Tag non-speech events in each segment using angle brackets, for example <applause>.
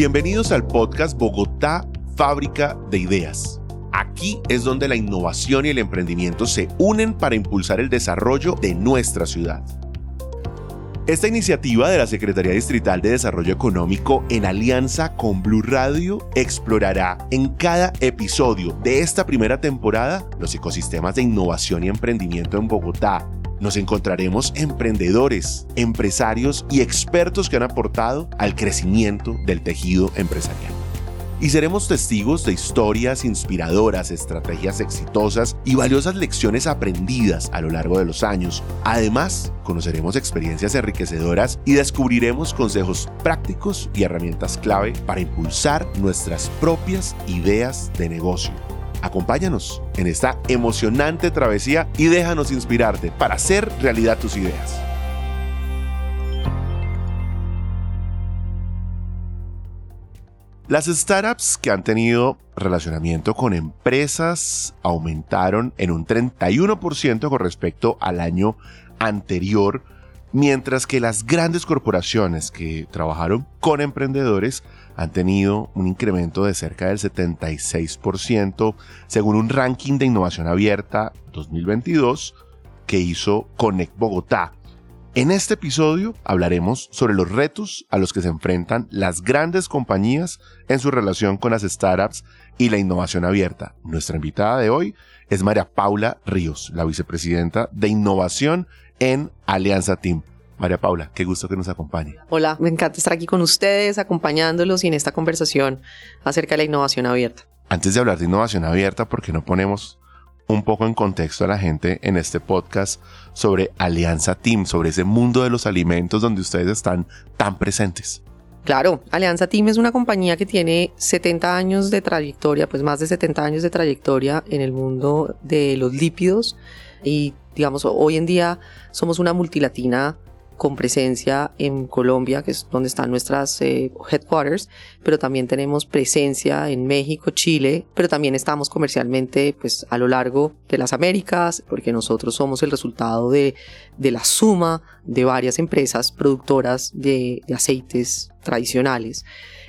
Bienvenidos al podcast Bogotá, fábrica de ideas. Aquí es donde la innovación y el emprendimiento se unen para impulsar el desarrollo de nuestra ciudad. Esta iniciativa de la Secretaría Distrital de Desarrollo Económico en alianza con Blue Radio explorará en cada episodio de esta primera temporada los ecosistemas de innovación y emprendimiento en Bogotá. Nos encontraremos emprendedores, empresarios y expertos que han aportado al crecimiento del tejido empresarial y seremos testigos de historias inspiradoras, estrategias exitosas y valiosas lecciones aprendidas a lo largo de los años. Además, conoceremos experiencias enriquecedoras y descubriremos consejos prácticos y herramientas clave para impulsar nuestras propias ideas de negocio. Acompáñanos en esta emocionante travesía y déjanos inspirarte para hacer realidad tus ideas. Las startups que han tenido relacionamiento con empresas aumentaron en un 31% con respecto al año anterior, mientras que las grandes corporaciones que trabajaron con emprendedores han tenido un incremento de cerca del 76% según un ranking de innovación abierta 2022 que hizo Connect Bogotá en este episodio hablaremos sobre los retos a los que se enfrentan las grandes compañías en su relación con las startups y la innovación abierta. Nuestra invitada de hoy es María Paula Ríos, la vicepresidenta de innovación en Alianza Team. María Paula, qué gusto que nos acompañe. Hola, me encanta estar aquí con ustedes, acompañándolos y en esta conversación acerca de la innovación abierta. Antes de hablar de innovación abierta, ¿por qué no ponemos un poco en contexto a la gente en este podcast sobre Alianza Team, sobre ese mundo de los alimentos donde ustedes están tan presentes. Claro, Alianza Team es una compañía que tiene 70 años de trayectoria, pues más de 70 años de trayectoria en el mundo de los lípidos y digamos hoy en día somos una multilatina con presencia en Colombia, que es donde están nuestras eh, headquarters, pero también tenemos presencia en México, Chile, pero también estamos comercialmente pues a lo largo de las Américas, porque nosotros somos el resultado de, de la suma de varias empresas productoras de, de aceites tradicionales.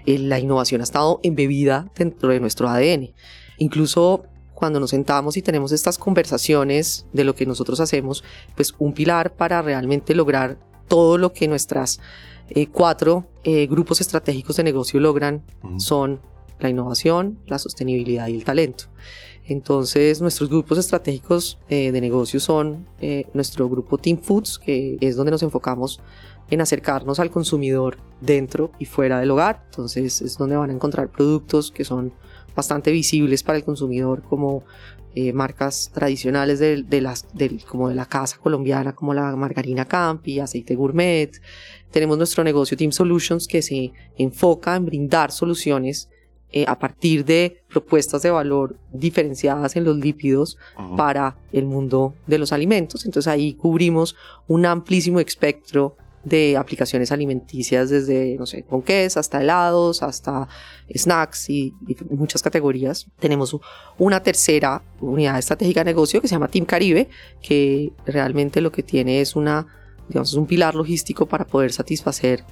Eh, la innovación ha estado embebida dentro de nuestro ADN. Incluso cuando nos sentamos y tenemos estas conversaciones de lo que nosotros hacemos, pues un pilar para realmente lograr todo lo que nuestras eh, cuatro eh, grupos estratégicos de negocio logran son la innovación, la sostenibilidad y el talento. Entonces, nuestros grupos estratégicos eh, de negocio son nuestro grupo Team Foods, que es donde nos enfocamos en acercarnos al consumidor dentro y fuera del hogar. Entonces, es donde van a encontrar productos que son bastante visibles para el consumidor, como eh, marcas tradicionales de, las, como de la casa colombiana, como la margarina Campi, aceite gourmet. Tenemos nuestro negocio Team Solutions que se enfoca en brindar soluciones eh, a partir de propuestas de valor diferenciadas en los lípidos para el mundo de los alimentos. Entonces ahí cubrimos un amplísimo espectro de aplicaciones alimenticias desde, no sé, ponqués hasta helados, hasta snacks y, muchas categorías. Tenemos una tercera unidad estratégica de negocio que se llama Team Caribe, que realmente lo que tiene es una, digamos, un pilar logístico para poder satisfacer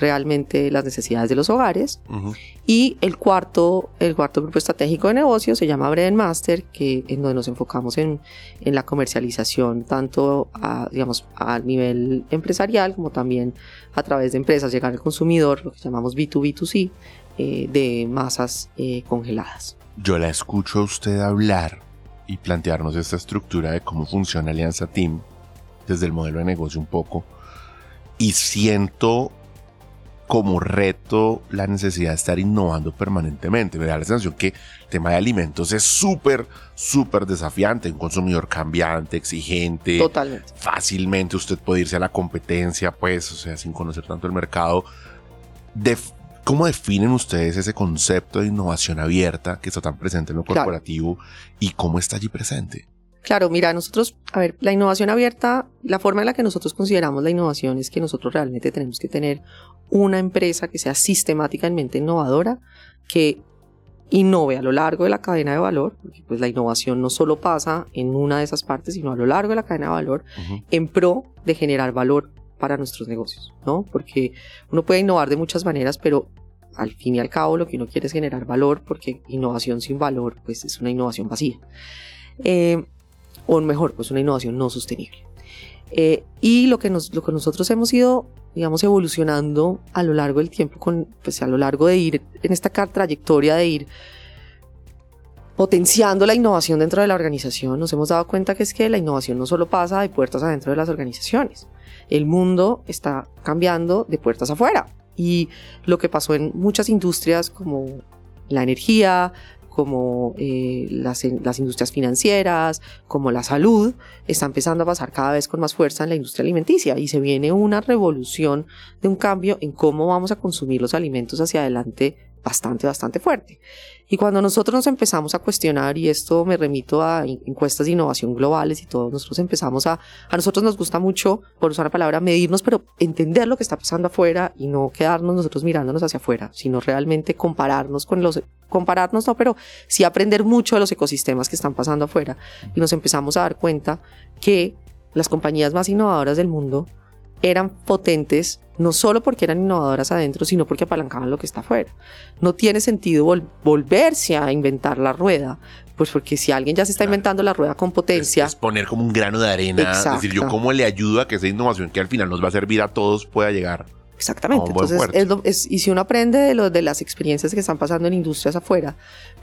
realmente las necesidades de los hogares. Y el cuarto, el cuarto grupo estratégico de negocio se llama Bread Master, que en donde nos enfocamos en, en la comercialización tanto a, digamos, a nivel empresarial como también a través de empresas, llegar al consumidor, lo que llamamos B2B2C, eh, de masas eh, congeladas. Yo la escucho a usted hablar y plantearnos esta estructura de cómo funciona Alianza Team desde el modelo de negocio un poco y siento como reto la necesidad de estar innovando permanentemente. Me da la sensación que el tema de alimentos es súper, súper desafiante. Un consumidor cambiante, exigente. Totalmente. Fácilmente usted puede irse a la competencia, pues, o sea, sin conocer tanto el mercado. ¿Cómo definen ustedes ese concepto de innovación abierta que está tan presente en lo corporativo y cómo está allí presente? Claro, mira, nosotros, a ver, la innovación abierta, la forma en la que nosotros consideramos la innovación es que nosotros realmente tenemos que tener una empresa que sea sistemáticamente innovadora, que innove a lo largo de la cadena de valor, porque pues la innovación no solo pasa en una de esas partes, sino a lo largo de la cadena de valor, en pro de generar valor para nuestros negocios, ¿no? Porque uno puede innovar de muchas maneras, pero al fin y al cabo lo que uno quiere es generar valor, porque innovación sin valor pues es una innovación vacía. Eh, o mejor, pues una innovación no sostenible. Eh, y lo que, nos, lo que nosotros hemos ido, digamos, evolucionando a lo largo del tiempo, con, pues a lo largo de ir en esta trayectoria de ir potenciando la innovación dentro de la organización, nos hemos dado cuenta que es que la innovación no solo pasa de puertas adentro de las organizaciones, el mundo está cambiando de puertas afuera. Y lo que pasó en muchas industrias como la energía, como eh, las, las, industrias financieras, como la salud, está empezando a pasar cada vez con más fuerza en la industria alimenticia y se viene una revolución de un cambio en cómo vamos a consumir los alimentos hacia adelante bastante, bastante fuerte. Y cuando nosotros nos empezamos a cuestionar, y esto me remito a encuestas de innovación globales y todo, nosotros empezamos a, a nosotros nos gusta mucho, por usar la palabra, medirnos, pero entender lo que está pasando afuera y no quedarnos nosotros mirándonos hacia afuera, sino realmente compararnos con los, compararnos no, pero sí aprender mucho de los ecosistemas que están pasando afuera. Y nos empezamos a dar cuenta que las compañías más innovadoras del mundo eran potentes no solo porque eran innovadoras adentro, sino porque apalancaban lo que está afuera. No tiene sentido volverse a inventar la rueda, pues porque si alguien ya se está inventando la rueda con potencia... Es, poner como un grano de arena, es decir, yo cómo le ayudo a que esa innovación que al final nos va a servir a todos pueda llegar Exactamente. Entonces, y si uno aprende de, lo, de las experiencias que están pasando en industrias afuera,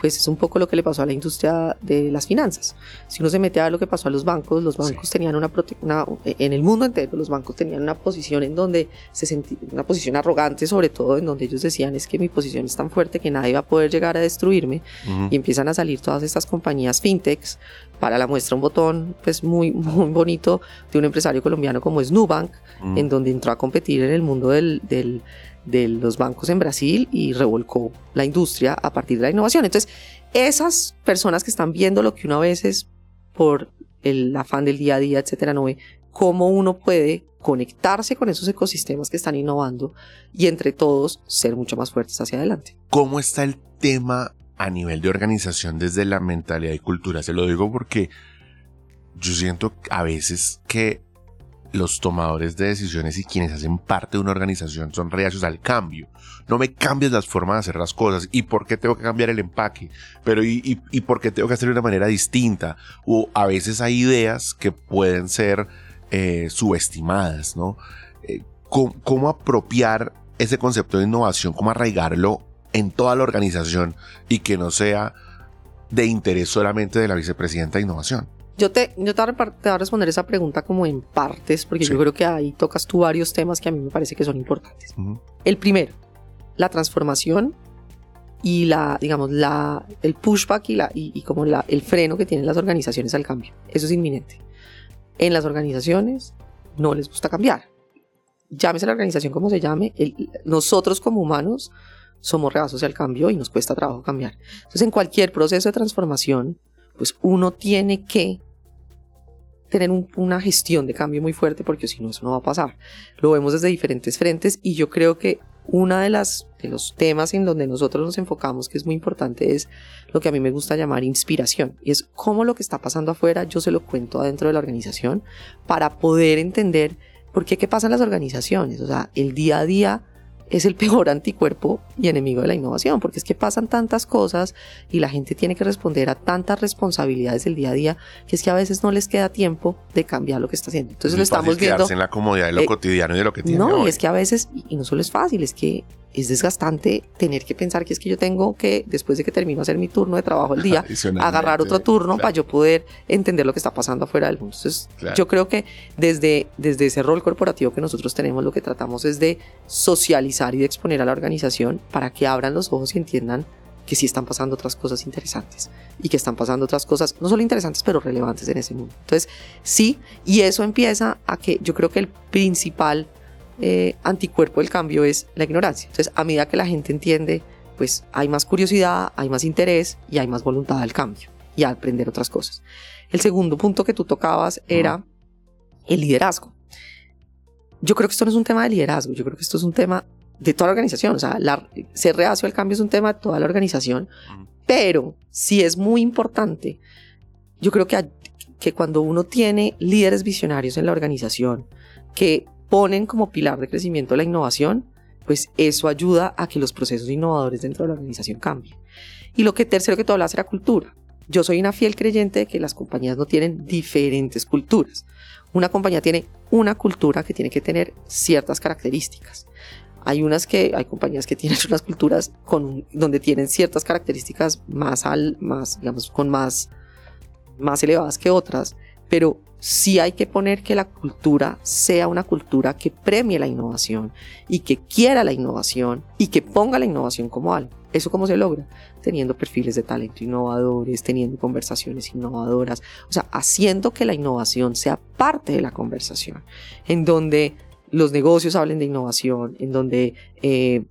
pues es un poco lo que le pasó a la industria de las finanzas. Si uno se mete a lo que pasó a los bancos, los bancos tenían una, una, en el mundo entero, los bancos tenían una posición en donde se sentía, una posición arrogante, sobre todo en donde ellos decían es que mi posición es tan fuerte que nadie va a poder llegar a destruirme. Y empiezan a salir todas estas compañías fintechs para la muestra un botón pues muy, muy bonito de un empresario colombiano como es Nubank, mm. en donde entró a competir en el mundo del, del, de los bancos en Brasil y revolcó la industria a partir de la innovación. Entonces, esas personas que están viendo lo que uno a veces por el afán del día a día, etcétera, no ve cómo uno puede conectarse con esos ecosistemas que están innovando y entre todos ser mucho más fuertes hacia adelante. ¿Cómo está el tema a nivel de organización desde la mentalidad y cultura. Se lo digo porque yo siento a veces que los tomadores de decisiones y quienes hacen parte de una organización son reacios al cambio. No me cambies las formas de hacer las cosas. ¿Y por qué tengo que cambiar el empaque? Pero ¿y, y, por qué tengo que hacerlo de una manera distinta? O a veces hay ideas que pueden ser eh, subestimadas, ¿no? Eh, ¿cómo, apropiar ese concepto de innovación? ¿Cómo arraigarlo en toda la organización y que no sea de interés solamente de la vicepresidenta de innovación. Yo te, yo te, voy a responder esa pregunta como en partes, porque yo creo que ahí tocas tú varios temas que a mí me parece que son importantes. El primero, la transformación y la, digamos, la, el pushback y, la, y, como la, el freno que tienen las organizaciones al cambio. Eso es inminente. En las organizaciones no les gusta cambiar. Llámese la organización como se llame, nosotros como humanos somos reacios al cambio y nos cuesta trabajo cambiar. Entonces, en cualquier proceso de transformación, pues uno tiene que tener una gestión de cambio muy fuerte porque si no, eso no va a pasar. Lo vemos desde diferentes frentes y yo creo que uno de, las, de los temas en donde nosotros nos enfocamos, que es muy importante, es lo que a mí me gusta llamar inspiración. Y es cómo lo que está pasando afuera yo se lo cuento adentro de la organización para poder entender por qué qué pasa en las organizaciones. O sea, el día a día es el peor <laughs> anticuerpo y enemigo de la innovación, porque es que pasan tantas cosas y la gente tiene que responder a tantas responsabilidades del día a día que es que a veces no les queda tiempo de cambiar lo que está haciendo. Entonces lo estamos viendo en la comodidad de lo eh, cotidiano y de lo que tiene. No, y es que a veces y no solo es fácil, es que es desgastante tener que pensar que es que yo tengo que, después de que termino hacer mi turno de trabajo el <laughs> día, agarrar otro turno para yo poder entender lo que está pasando afuera del mundo. Entonces, yo creo que desde, desde ese rol corporativo que nosotros tenemos, lo que tratamos es de socializar y de exponer a la organización para que abran los ojos y entiendan que sí están pasando otras cosas interesantes y que están pasando otras cosas, no solo interesantes, pero relevantes en ese mundo. Entonces, sí, y eso empieza a que yo creo que el principal eh, anticuerpo del cambio es la ignorancia. Entonces, a medida que la gente entiende, pues hay más curiosidad, hay más interés y hay más voluntad al cambio y a aprender otras cosas. El segundo punto que tú tocabas era el liderazgo. Yo creo que esto no es un tema de liderazgo, yo creo que esto es un tema de toda la organización. O sea, ser reacio al cambio es un tema de toda la organización, pero sí es muy importante. Yo creo que, que cuando uno tiene líderes visionarios en la organización, que ponen como pilar de crecimiento la innovación, pues eso ayuda a que los procesos innovadores dentro de la organización cambien. Y lo que tercero que tú hablas era cultura. Yo soy una fiel creyente de que las compañías no tienen diferentes culturas. Una compañía tiene una cultura que tiene que tener ciertas características. Hay unas que hay compañías que tienen <laughs> unas culturas con donde tienen ciertas características más al más digamos con más más elevadas que otras, pero sí hay que poner que la cultura sea una cultura que premie la innovación y que quiera la innovación y que ponga la innovación como algo. ¿Eso cómo se logra? Teniendo perfiles de talento innovadores, teniendo conversaciones innovadoras, o sea, haciendo que la innovación sea parte de la conversación, en donde los negocios hablen de innovación, en donde eh,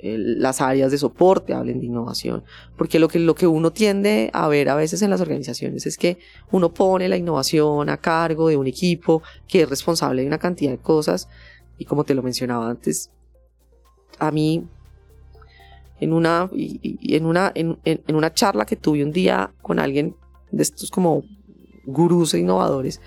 las áreas de soporte hablen de innovación, porque lo que, lo que uno tiende a ver a veces en las organizaciones es que uno pone la innovación a cargo de un equipo que es responsable de una cantidad de cosas y como te lo mencionaba antes, a mí en una, en una, en, una charla que tuve un día con alguien de estos como gurús e innovadores,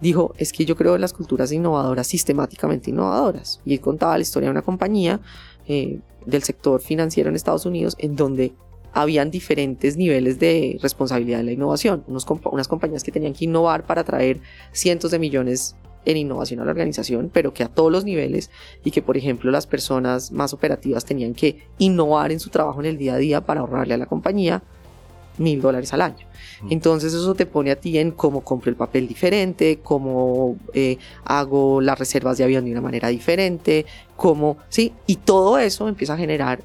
dijo, es que yo creo en las culturas innovadoras sistemáticamente innovadoras. Y él contaba la historia de una compañía eh, del sector financiero en Estados Unidos en donde habían diferentes niveles de responsabilidad en la innovación. unas compañías que tenían que innovar para traer cientos de millones en innovación a la organización, pero que a todos los niveles y que, por ejemplo, las personas más operativas tenían que innovar en su trabajo en el día a día para ahorrarle a la compañía mil dólares al año. Entonces eso te pone a ti en cómo compro el papel diferente, cómo eh, hago las reservas de avión de una manera diferente, cómo, sí, y todo eso empieza a generar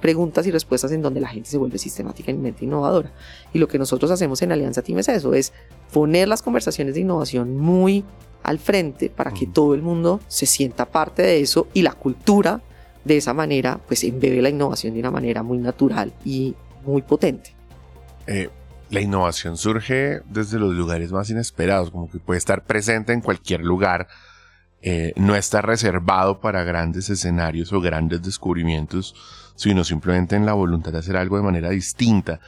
preguntas y respuestas en donde la gente se vuelve sistemáticamente innovadora. Y lo que nosotros hacemos en Alianza Team es eso, es poner las conversaciones de innovación muy al frente para que todo el mundo se sienta parte de eso y la cultura de esa manera pues embebe la innovación de una manera muy natural y muy potente. Eh, la innovación surge desde los lugares más inesperados, como que puede estar presente en cualquier lugar, eh, no está reservado para grandes escenarios o grandes descubrimientos, sino simplemente en la voluntad de hacer algo de manera distinta.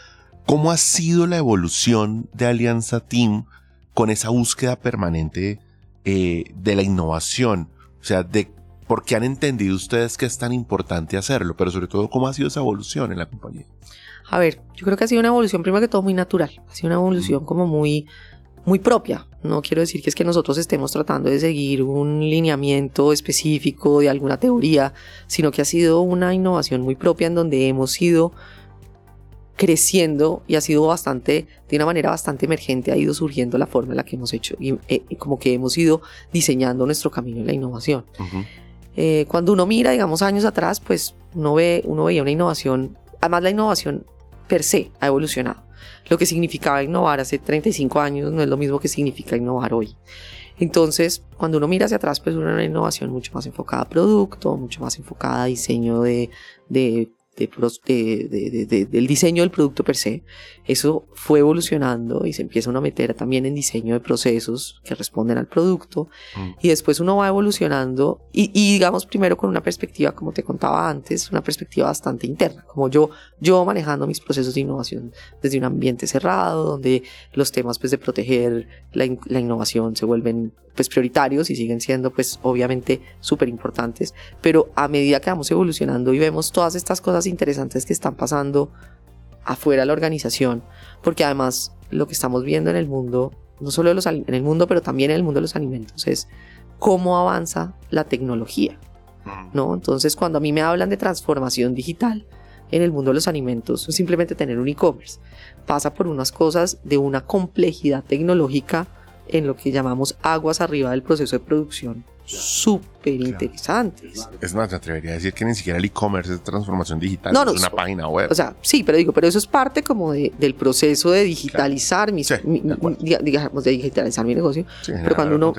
¿Cómo ha sido la evolución de Alianza Team con esa búsqueda permanente eh, de la innovación? O sea, de por qué han entendido ustedes que es tan importante hacerlo, pero sobre todo cómo ha sido esa evolución en la compañía. A ver, yo creo que ha sido una evolución, primero que todo, muy natural. Ha sido una evolución como muy, muy propia. No quiero decir que es que nosotros estemos tratando de seguir un lineamiento específico de alguna teoría, sino que ha sido una innovación muy propia en donde hemos ido creciendo y ha sido bastante, de una manera bastante emergente, ha ido surgiendo la forma en la que hemos hecho y eh, como que hemos ido diseñando nuestro camino en la innovación. Eh, cuando uno mira, digamos, años atrás, pues uno, ve, uno veía una innovación, además la innovación per se ha evolucionado. Lo que significaba innovar hace 35 años no es lo mismo que significa innovar hoy. Entonces, cuando uno mira hacia atrás, pues una innovación mucho más enfocada a producto, mucho más enfocada a diseño de, de de, del diseño del producto per se. Eso fue evolucionando y se empieza uno a meter también en diseño de procesos que responden al producto. Mm. Y después uno va evolucionando y, digamos primero con una perspectiva, como te contaba antes, una perspectiva bastante interna, como yo, yo manejando mis procesos de innovación desde un ambiente cerrado, donde los temas pues, de proteger la, la innovación se vuelven pues prioritarios y siguen siendo pues obviamente súper importantes, pero a medida que vamos evolucionando y vemos todas estas cosas interesantes que están pasando afuera de la organización, porque además lo que estamos viendo en el mundo, no solo en el mundo, pero también en el mundo de los alimentos, es cómo avanza la tecnología, ¿no? Entonces cuando a mí me hablan de transformación digital, en el mundo de los alimentos, simplemente tener un e-commerce. Pasa por unas cosas de una complejidad tecnológica en lo que llamamos aguas arriba del proceso de producción súper interesantes. Es más, me atrevería a decir que ni siquiera el e-commerce es transformación digital, no, es una página web. O sea, sí, pero digo, pero eso es parte como de, del proceso de digitalizar mi, digamos, de digitalizar mi negocio. pero cuando uno,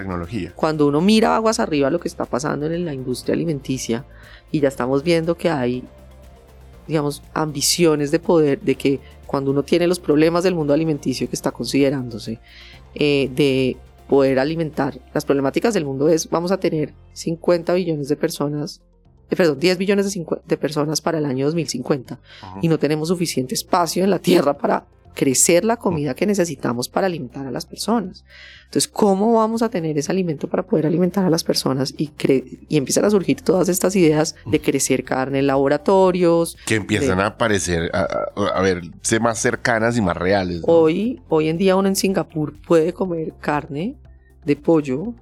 cuando uno mira aguas arriba lo que está pasando en la industria alimenticia y ya estamos viendo que hay, digamos, ambiciones de poder, de que cuando uno tiene los problemas del mundo alimenticio que está considerándose, eh, de poder alimentar. Las problemáticas del mundo es, vamos a tener 50 billones de personas, eh, perdón, 10 billones de, de, personas para el año 2050 y no tenemos suficiente espacio en la Tierra para crecer la comida que necesitamos para alimentar a las personas. Entonces, ¿cómo vamos a tener ese alimento para poder alimentar a las personas? Y, y empiezan a surgir todas estas ideas de crecer carne en laboratorios. Que empiezan a aparecer, a, ver, ser más cercanas y más reales. Hoy, hoy en día uno en Singapur puede comer carne de pollo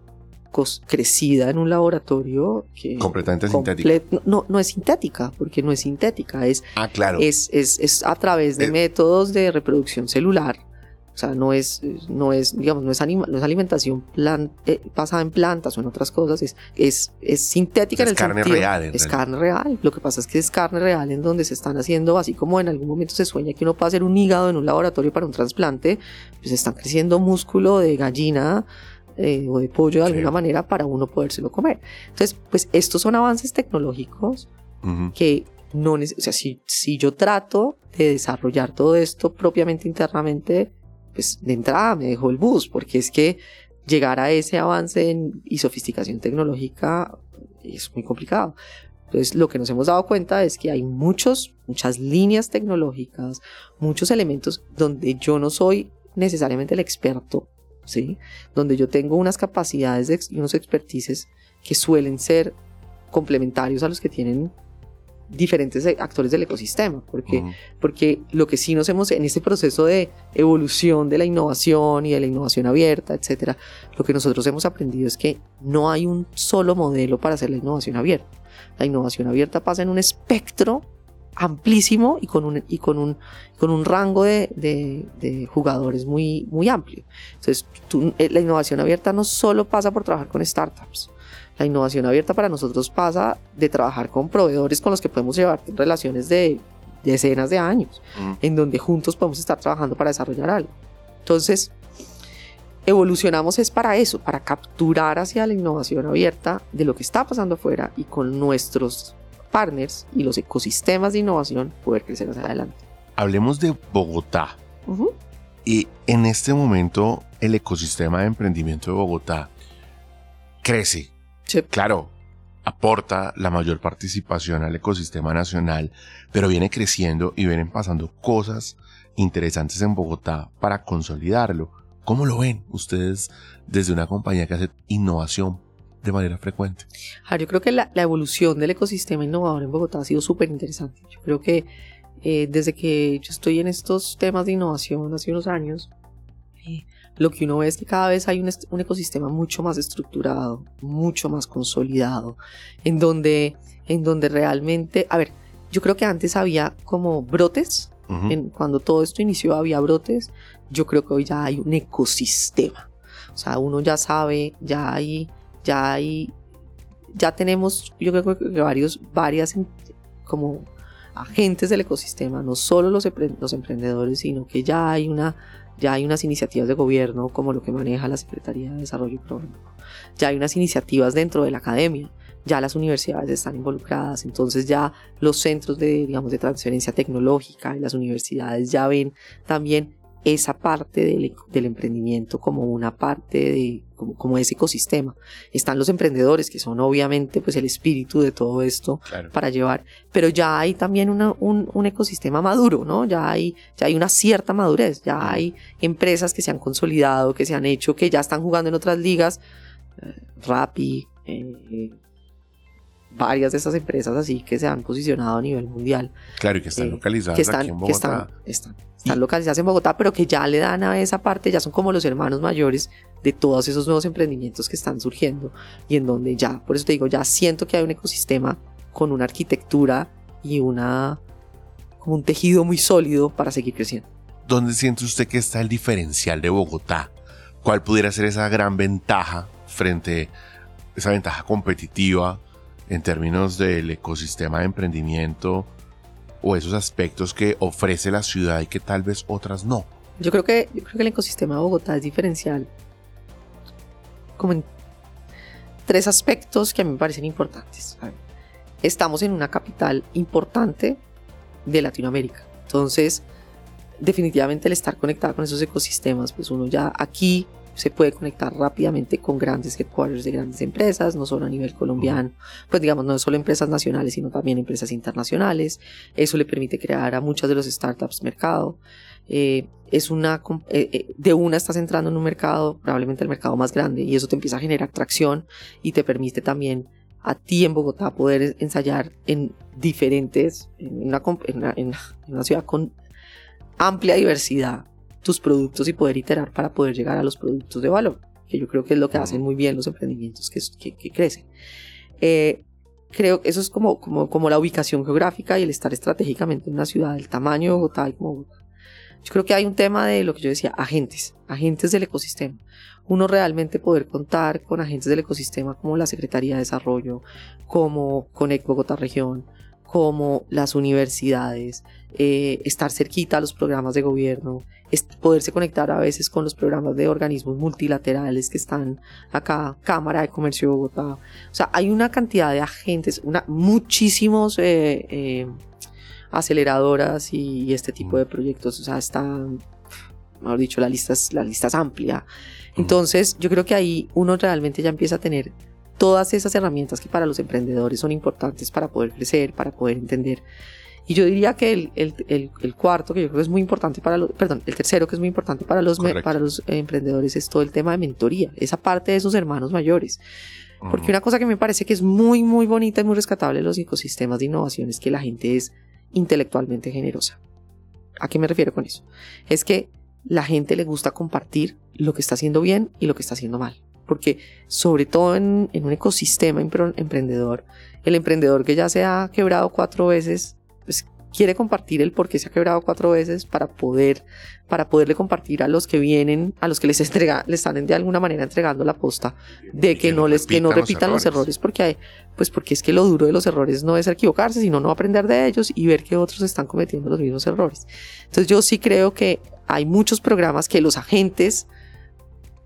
crecida en un laboratorio que completamente sintética. No, no es sintética, porque no es sintética, es, ah, claro. es, es, es a través de métodos de reproducción celular. O sea, no es, no es, digamos, no es, no es alimentación eh, basada en plantas o en otras cosas, es, es, es sintética en el carne real. es carne real. Lo que pasa es que es carne real en donde se están haciendo, así como en algún momento se sueña que uno puede hacer un hígado en un laboratorio para un trasplante, pues están creciendo músculo de gallina, eh, o de pollo de alguna manera para uno podérselo comer. Entonces, pues estos son avances tecnológicos que no, o sea, si, si yo trato de desarrollar todo esto propiamente internamente, pues de entrada me dejo el bus, porque es que llegar a ese avance y sofisticación tecnológica es muy complicado. Entonces, lo que nos hemos dado cuenta es que hay muchos, muchas líneas tecnológicas, muchos elementos donde yo no soy necesariamente el experto ¿sí? Donde yo tengo unas capacidades y unos expertices que suelen ser complementarios a los que tienen diferentes actores del ecosistema, porque, porque lo que sí nos hemos, en este proceso de evolución de la innovación y de la innovación abierta, etcétera, lo que nosotros hemos aprendido es que no hay un solo modelo para hacer la innovación abierta. La innovación abierta pasa en un espectro amplísimo y con un, y con un, con un rango de, de, jugadores muy, muy amplio. Entonces, eh, la innovación abierta no solo pasa por trabajar con startups. La innovación abierta para nosotros pasa de trabajar con proveedores con los que podemos llevar relaciones de decenas de años, mm. en donde juntos podemos estar trabajando para desarrollar algo. Entonces, evolucionamos es para eso, para capturar hacia la innovación abierta de lo que está pasando afuera y con nuestros partners y los ecosistemas de innovación poder crecer hacia adelante. Hablemos de Bogotá. Y en este momento el ecosistema de emprendimiento de Bogotá crece. Claro, aporta la mayor participación al ecosistema nacional, pero viene creciendo y vienen pasando cosas interesantes en Bogotá para consolidarlo. ¿Cómo lo ven ustedes desde una compañía que hace innovación de manera frecuente. Ah, yo creo que la, evolución del ecosistema innovador en Bogotá ha sido súper interesante. Yo creo que eh, desde que yo estoy en estos temas de innovación hace unos años, eh, lo que uno ve es que cada vez hay un, un, ecosistema mucho más estructurado, mucho más consolidado, en donde, en donde realmente, a ver, yo creo que antes había como brotes, en, cuando todo esto inició había brotes, yo creo que hoy ya hay un ecosistema. O sea, uno ya sabe, ya hay ya hay, ya tenemos, yo creo que varios, varias como agentes del ecosistema, no solo los, emprendedores, sino que ya hay una ya hay unas iniciativas de gobierno como lo que maneja la Secretaría de Desarrollo Económico. Ya hay unas iniciativas dentro de la academia. Ya las universidades están involucradas. Entonces ya los centros de, digamos, de transferencia tecnológica y las universidades ya ven también esa parte del, emprendimiento como una parte de como, ese ecosistema. Están los emprendedores que son obviamente pues el espíritu de todo esto para llevar, pero ya hay también un, ecosistema maduro, ¿no? Ya hay, ya hay una cierta madurez, ya hay empresas que se han consolidado, que se han hecho, que ya están jugando en otras ligas, eh, Rappi, eh, varias de esas empresas así que se han posicionado a nivel mundial. Claro, y que están eh, localizadas aquí en Bogotá. están, están localizadas en Bogotá, pero que ya le dan a esa parte, ya son como los hermanos mayores de todos esos nuevos emprendimientos que están surgiendo y en donde ya, por eso te digo, ya siento que hay un ecosistema con una arquitectura y una como un tejido muy sólido para seguir creciendo. ¿Dónde siente usted que está el diferencial de Bogotá? ¿Cuál pudiera ser esa gran ventaja frente a esa ventaja competitiva en términos del ecosistema de emprendimiento o esos aspectos que ofrece la ciudad y que tal vez otras no? Yo creo que, yo creo que el ecosistema de Bogotá es diferencial como en tres aspectos que a mí me parecen importantes. Estamos en una capital importante de Latinoamérica. Entonces, definitivamente el estar conectado con esos ecosistemas, pues uno ya aquí se puede conectar rápidamente con grandes headquarters de grandes empresas, no solo a nivel colombiano, pues digamos, no solo empresas nacionales, sino también empresas internacionales. Eso le permite crear a muchas de los startups mercado. Eh, es una, eh, eh, de una estás entrando en un mercado, probablemente el mercado más grande, y eso te empieza a generar tracción y te permite también a ti en Bogotá poder ensayar en diferentes, en una, en una ciudad con amplia diversidad tus productos y poder iterar para poder llegar a los productos de valor, que yo creo que es lo que hacen muy bien los emprendimientos que, que, crecen. Eh, creo que eso es como, como, como la ubicación geográfica y el estar estratégicamente en una ciudad del tamaño de Bogotá y como yo creo que hay un tema de lo que yo decía, agentes, agentes del ecosistema. Uno realmente poder contar con agentes del ecosistema como la Secretaría de Desarrollo, como Conect Bogotá Región, como las universidades, eh, estar cerquita a los programas de gobierno, poderse conectar a veces con los programas de organismos multilaterales que están acá, Cámara de Comercio de Bogotá. O sea, hay una cantidad de agentes, una, muchísimos eh, eh, aceleradoras y, este tipo de proyectos. O sea, están, mejor dicho, la lista es, la lista es amplia. Entonces, yo creo que ahí uno realmente ya empieza a tener todas esas herramientas que para los emprendedores son importantes para poder crecer, para poder entender. Y yo diría que el, el, el, cuarto, que yo creo que es muy importante para los, perdón, el tercero que es muy importante para los, para los emprendedores es todo el tema de mentoría, esa parte de sus hermanos mayores. Porque una cosa que me parece que es muy, muy bonita y muy rescatable en los ecosistemas de innovación es que la gente es intelectualmente generosa. ¿A qué me refiero con eso? Es que la gente le gusta compartir lo que está haciendo bien y lo que está haciendo mal porque sobre todo en, un ecosistema emprendedor, el emprendedor que ya se ha quebrado cuatro veces, quiere compartir el por qué se ha quebrado cuatro veces para poder para poderle compartir a los que vienen, a los que les entrega, les están de alguna manera entregando la posta de que, no les que no repitan los errores. porque hay, pues porque es que lo duro de los errores no es equivocarse, sino no aprender de ellos y ver que otros están cometiendo los mismos errores. Entonces yo sí creo que hay muchos programas que los agentes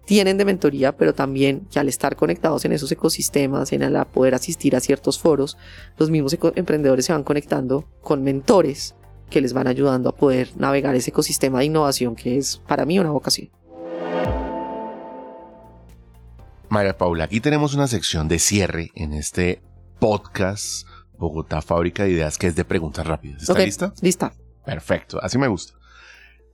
tienen de mentoría, pero también que al estar conectados en esos ecosistemas, en el poder asistir a ciertos foros, los mismos emprendedores se van conectando con mentores que les van ayudando a poder navegar ese ecosistema de innovación que es para mí una vocación. María Paula, aquí tenemos una sección de cierre en este podcast Bogotá Fábrica de Ideas que es de preguntas rápidas. ¿Está lista? Lista. Perfecto, así me gusta.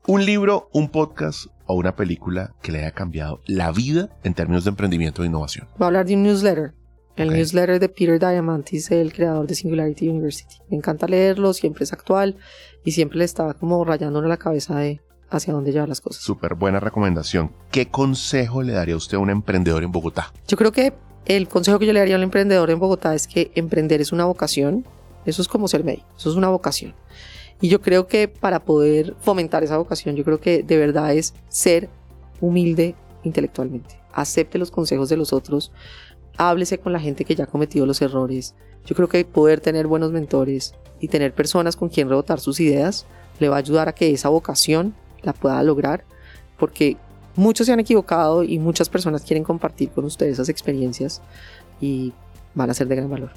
Un libro, un podcast o una película que le haya cambiado la vida en términos de emprendimiento e innovación? Voy a hablar de un newsletter. El newsletter de Peter Diamandis, el creador de Singularity University. Me encanta leerlo, siempre es actual y siempre le estaba como rayándole la cabeza de hacia dónde llevar las cosas. Súper buena recomendación. ¿Qué consejo le daría usted a un emprendedor en Bogotá? Yo creo que el consejo que yo le daría a un emprendedor en Bogotá es que emprender es una vocación. Eso es como ser médico, eso es una vocación. Y yo creo que para poder fomentar esa vocación, yo creo que de verdad es ser humilde intelectualmente. Acepte los consejos de los otros, háblese con la gente que ya ha cometido los errores. Yo creo que poder tener buenos mentores y tener personas con quien rebotar sus ideas le va a ayudar a que esa vocación la pueda lograr, porque muchos se han equivocado y muchas personas quieren compartir con ustedes esas experiencias y van a ser de gran valor.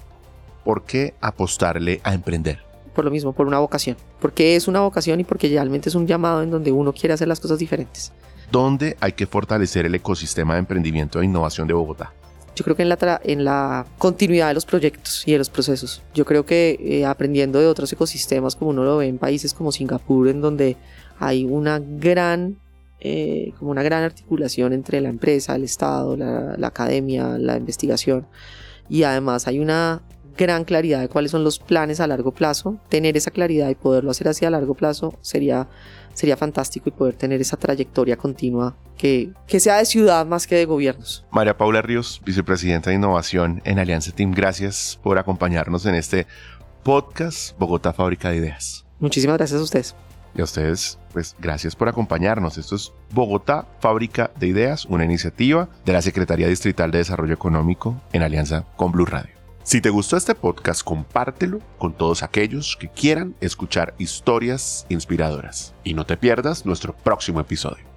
¿Por qué apostarle a emprender? Por lo mismo, por una vocación. Porque es una vocación y porque realmente es un llamado en donde uno quiere hacer las cosas diferentes. ¿Dónde hay que fortalecer el ecosistema de emprendimiento e innovación de Bogotá? Yo creo que en la, en la continuidad de los proyectos y de los procesos. Yo creo que eh, aprendiendo de otros ecosistemas, como uno lo ve en países como Singapur, en donde hay una gran, eh, como una gran articulación entre la empresa, el Estado, la, la academia, la investigación, y además hay una gran claridad de cuáles son los planes a largo plazo, tener esa claridad y poderlo hacer así a largo plazo sería, sería fantástico y poder tener esa trayectoria continua que, que sea de ciudad más que de gobiernos. María Paula Ríos, vicepresidenta de Innovación en Alianza Team, gracias por acompañarnos en este podcast Bogotá Fábrica de Ideas. Muchísimas gracias a ustedes. Y a ustedes, pues gracias por acompañarnos. Esto es Bogotá Fábrica de Ideas, una iniciativa de la Secretaría Distrital de Desarrollo Económico en alianza con Blue Radio. Si te gustó este podcast, compártelo con todos aquellos que quieran escuchar historias inspiradoras. Y no te pierdas nuestro próximo episodio.